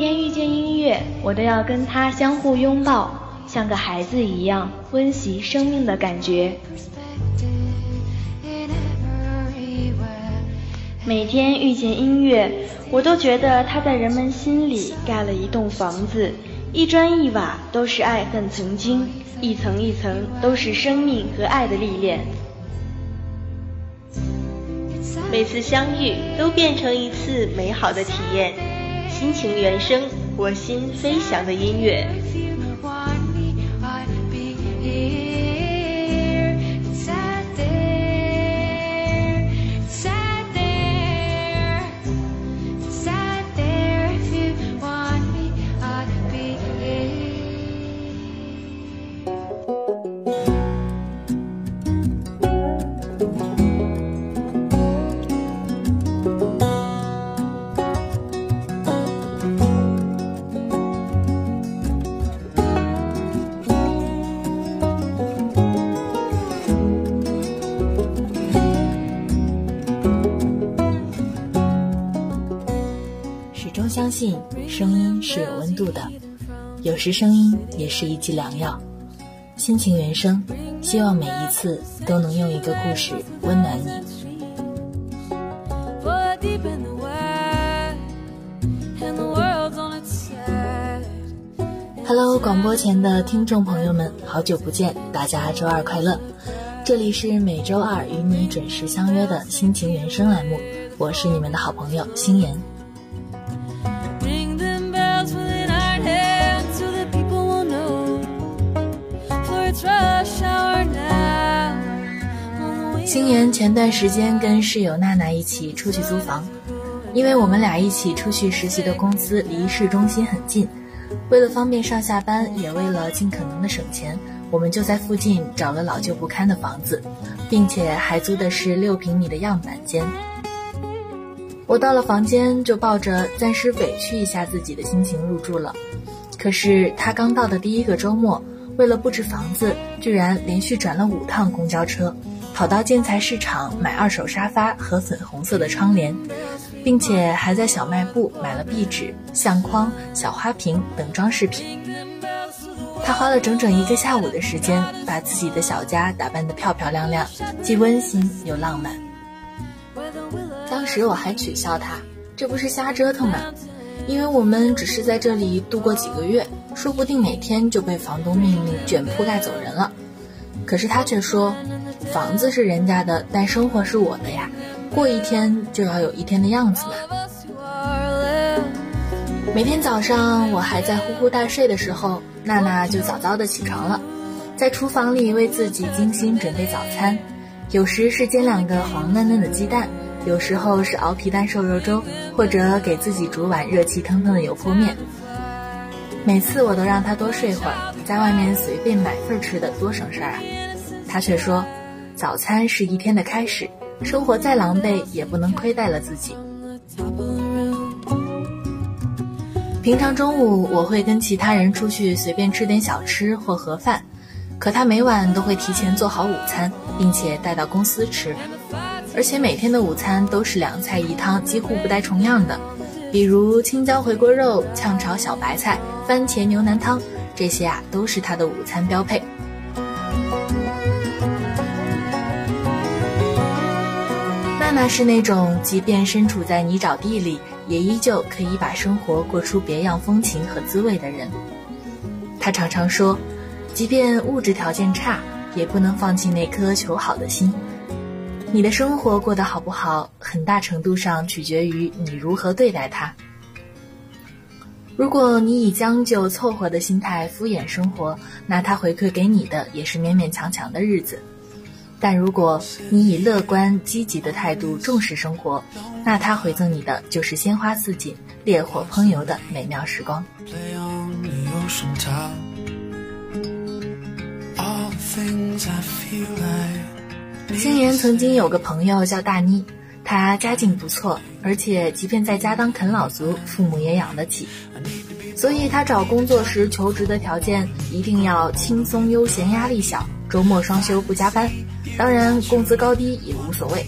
天遇见音乐，我都要跟它相互拥抱，像个孩子一样温习生命的感觉。每天遇见音乐，我都觉得它在人们心里盖了一栋房子，一砖一瓦都是爱恨曾经，一层一层都是生命和爱的历练。每次相遇都变成一次美好的体验，心情原声，我心飞翔的音乐。是有温度的，有时声音也是一剂良药。心情原声，希望每一次都能用一个故事温暖你。Hello，广播前的听众朋友们，好久不见，大家周二快乐！这里是每周二与你准时相约的心情原声栏目，我是你们的好朋友心妍。星妍前段时间跟室友娜娜一起出去租房，因为我们俩一起出去实习的公司离市中心很近，为了方便上下班，也为了尽可能的省钱，我们就在附近找了老旧不堪的房子，并且还租的是六平米的样板间。我到了房间就抱着暂时委屈一下自己的心情入住了，可是他刚到的第一个周末，为了布置房子，居然连续转了五趟公交车。跑到建材市场买二手沙发和粉红色的窗帘，并且还在小卖部买了壁纸、相框、小花瓶等装饰品。他花了整整一个下午的时间，把自己的小家打扮得漂漂亮亮，既温馨又浪漫。当时我还取笑他：“这不是瞎折腾吗？因为我们只是在这里度过几个月，说不定哪天就被房东命令卷铺盖走人了。”可是他却说。房子是人家的，但生活是我的呀。过一天就要有一天的样子嘛。每天早上我还在呼呼大睡的时候，娜娜就早早的起床了，在厨房里为自己精心准备早餐。有时是煎两个黄嫩嫩的鸡蛋，有时候是熬皮蛋瘦肉粥，或者给自己煮碗热气腾腾的油泼面。每次我都让她多睡会儿，在外面随便买份吃的多省事儿啊。她却说。早餐是一天的开始，生活再狼狈也不能亏待了自己。平常中午我会跟其他人出去随便吃点小吃或盒饭，可他每晚都会提前做好午餐，并且带到公司吃，而且每天的午餐都是两菜一汤，几乎不带重样的，比如青椒回锅肉、炝炒小白菜、番茄牛腩汤，这些啊都是他的午餐标配。他是那种即便身处在泥沼地里，也依旧可以把生活过出别样风情和滋味的人。他常常说，即便物质条件差，也不能放弃那颗求好的心。你的生活过得好不好，很大程度上取决于你如何对待它。如果你以将就凑合的心态敷衍生活，那他回馈给你的也是勉勉强强的日子。但如果你以乐观积极的态度重视生活，那他回赠你的就是鲜花似锦、烈火烹油的美妙时光。星爷曾经有个朋友叫大妮，她家境不错，而且即便在家当啃老族，父母也养得起，所以她找工作时求职的条件一定要轻松悠闲、压力小，周末双休不加班。当然，工资高低也无所谓。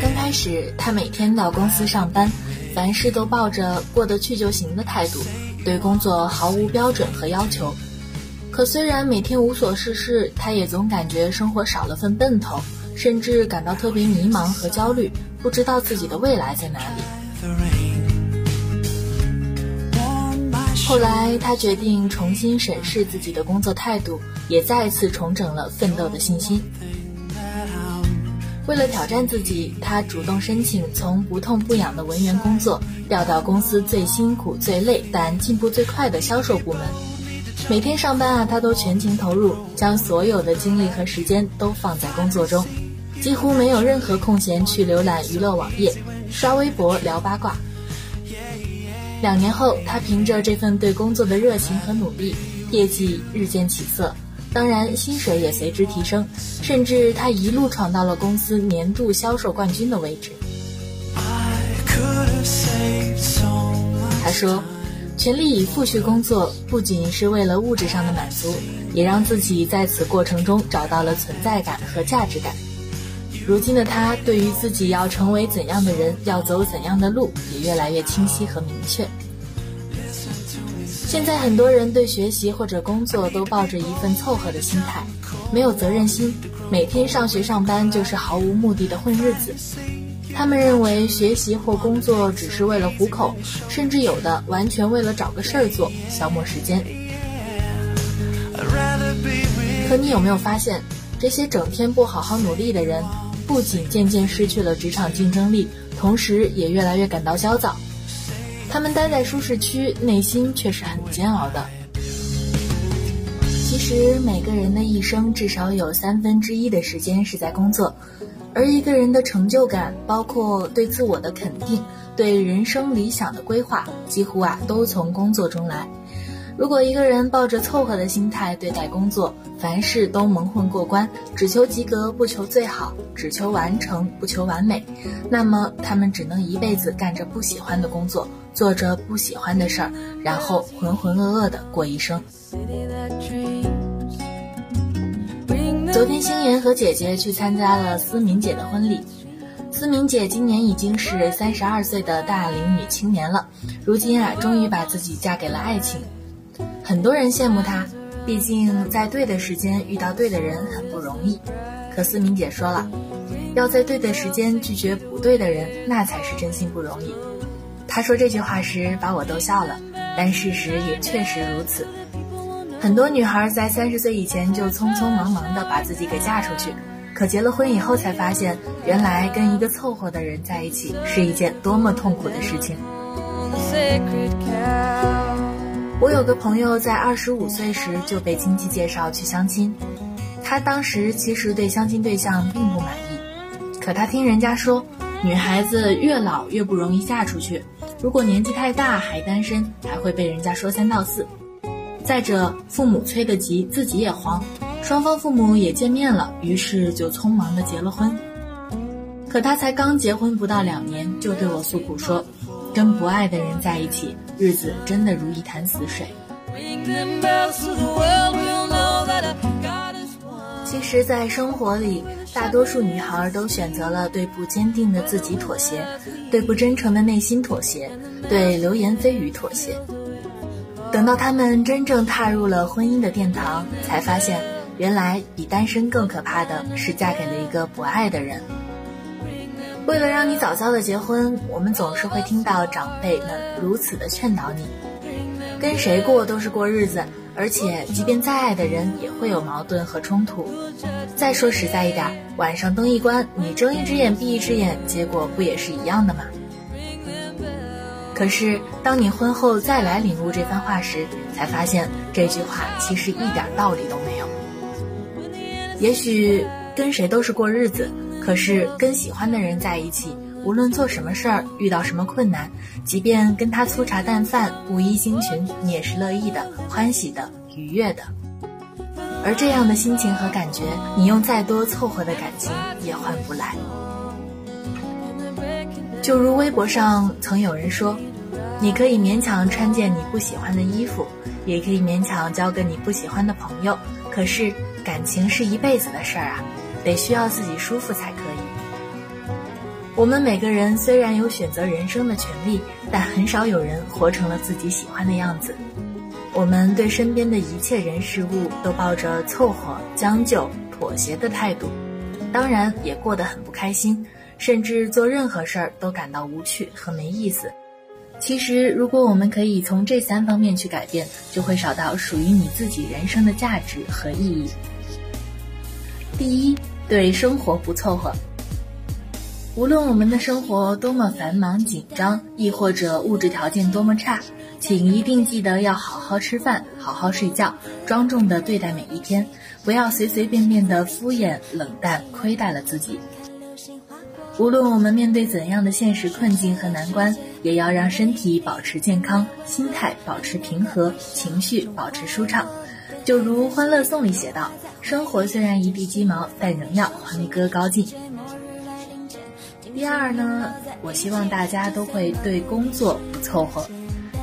刚开始，他每天到公司上班，凡事都抱着过得去就行的态度，对工作毫无标准和要求。可虽然每天无所事事，他也总感觉生活少了份奔头，甚至感到特别迷茫和焦虑，不知道自己的未来在哪里。后来，他决定重新审视自己的工作态度，也再次重整了奋斗的信心。为了挑战自己，他主动申请从不痛不痒的文员工作调到公司最辛苦、最累但进步最快的销售部门。每天上班啊，他都全情投入，将所有的精力和时间都放在工作中，几乎没有任何空闲去浏览娱乐网页、刷微博、聊八卦。两年后，他凭着这份对工作的热情和努力，业绩日渐起色。当然，薪水也随之提升，甚至他一路闯到了公司年度销售冠军的位置。他说：“全力以赴去工作，不仅是为了物质上的满足，也让自己在此过程中找到了存在感和价值感。如今的他，对于自己要成为怎样的人，要走怎样的路，也越来越清晰和明确。”现在很多人对学习或者工作都抱着一份凑合的心态，没有责任心，每天上学上班就是毫无目的的混日子。他们认为学习或工作只是为了糊口，甚至有的完全为了找个事儿做，消磨时间。可你有没有发现，这些整天不好好努力的人，不仅渐渐失去了职场竞争力，同时也越来越感到焦躁。他们待在舒适区，内心却是很煎熬的。其实每个人的一生至少有三分之一的时间是在工作，而一个人的成就感，包括对自我的肯定、对人生理想的规划，几乎啊都从工作中来。如果一个人抱着凑合的心态对待工作，凡事都蒙混过关，只求及格不求最好，只求完成不求完美，那么他们只能一辈子干着不喜欢的工作，做着不喜欢的事儿，然后浑浑噩噩的过一生。昨天星妍和姐姐去参加了思敏姐的婚礼，思敏姐今年已经是三十二岁的大龄女青年了，如今啊，终于把自己嫁给了爱情。很多人羡慕她，毕竟在对的时间遇到对的人很不容易。可思明姐说了，要在对的时间拒绝不对的人，那才是真心不容易。她说这句话时把我逗笑了，但事实也确实如此。很多女孩在三十岁以前就匆匆忙忙的把自己给嫁出去，可结了婚以后才发现，原来跟一个凑合的人在一起是一件多么痛苦的事情。我有个朋友在二十五岁时就被亲戚介绍去相亲，他当时其实对相亲对象并不满意，可他听人家说，女孩子越老越不容易嫁出去，如果年纪太大还单身，还会被人家说三道四。再者，父母催得急，自己也慌，双方父母也见面了，于是就匆忙的结了婚。可他才刚结婚不到两年，就对我诉苦说。跟不爱的人在一起，日子真的如一潭死水。其实，在生活里，大多数女孩都选择了对不坚定的自己妥协，对不真诚的内心妥协，对流言蜚语妥协。等到她们真正踏入了婚姻的殿堂，才发现，原来比单身更可怕的是嫁给了一个不爱的人。为了让你早早的结婚，我们总是会听到长辈们如此的劝导你：跟谁过都是过日子，而且即便再爱的人也会有矛盾和冲突。再说实在一点，晚上灯一关，你睁一只眼闭一只眼，结果不也是一样的吗？可是当你婚后再来领悟这番话时，才发现这句话其实一点道理都没有。也许跟谁都是过日子。可是跟喜欢的人在一起，无论做什么事儿，遇到什么困难，即便跟他粗茶淡饭、布衣星群，你也是乐意的、欢喜的、愉悦的。而这样的心情和感觉，你用再多凑合的感情也换不来。就如微博上曾有人说：“你可以勉强穿件你不喜欢的衣服，也可以勉强交个你不喜欢的朋友，可是感情是一辈子的事儿啊。”得需要自己舒服才可以。我们每个人虽然有选择人生的权利，但很少有人活成了自己喜欢的样子。我们对身边的一切人事物都抱着凑合、将就、妥协的态度，当然也过得很不开心，甚至做任何事儿都感到无趣和没意思。其实，如果我们可以从这三方面去改变，就会找到属于你自己人生的价值和意义。第一，对生活不凑合。无论我们的生活多么繁忙紧张，亦或者物质条件多么差，请一定记得要好好吃饭，好好睡觉，庄重的对待每一天，不要随随便便的敷衍冷淡，亏待了自己。无论我们面对怎样的现实困境和难关，也要让身体保持健康，心态保持平和，情绪保持舒畅。就如《欢乐颂》里写道：“生活虽然一地鸡毛，但仍要欢歌高进。”第二呢，我希望大家都会对工作不凑合。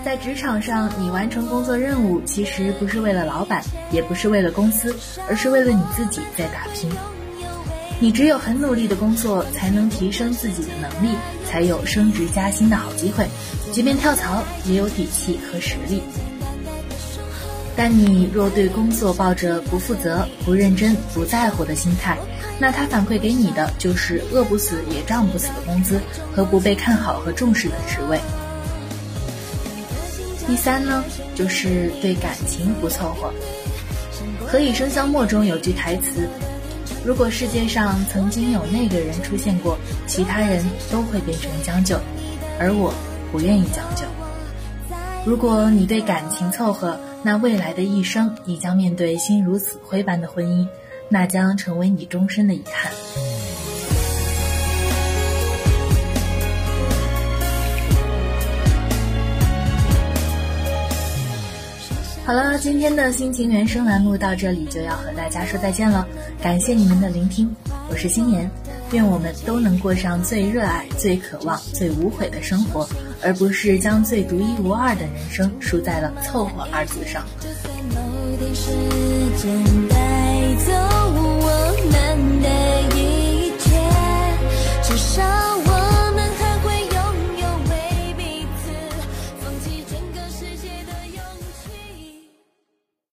在职场上，你完成工作任务，其实不是为了老板，也不是为了公司，而是为了你自己在打拼。你只有很努力的工作，才能提升自己的能力，才有升职加薪的好机会。即便跳槽，也有底气和实力。但你若对工作抱着不负责、不认真、不在乎的心态，那他反馈给你的就是饿不死也胀不死的工资和不被看好和重视的职位。第三呢，就是对感情不凑合。《何以笙箫默》中有句台词：“如果世界上曾经有那个人出现过，其他人都会变成将就，而我不愿意将就。”如果你对感情凑合，那未来的一生，你将面对心如死灰般的婚姻。那将成为你终身的遗憾。好了，今天的心情原声栏目到这里就要和大家说再见了，感谢你们的聆听，我是心妍，愿我们都能过上最热爱、最渴望、最无悔的生活，而不是将最独一无二的人生输在了“凑合”二字上。走我们的一切，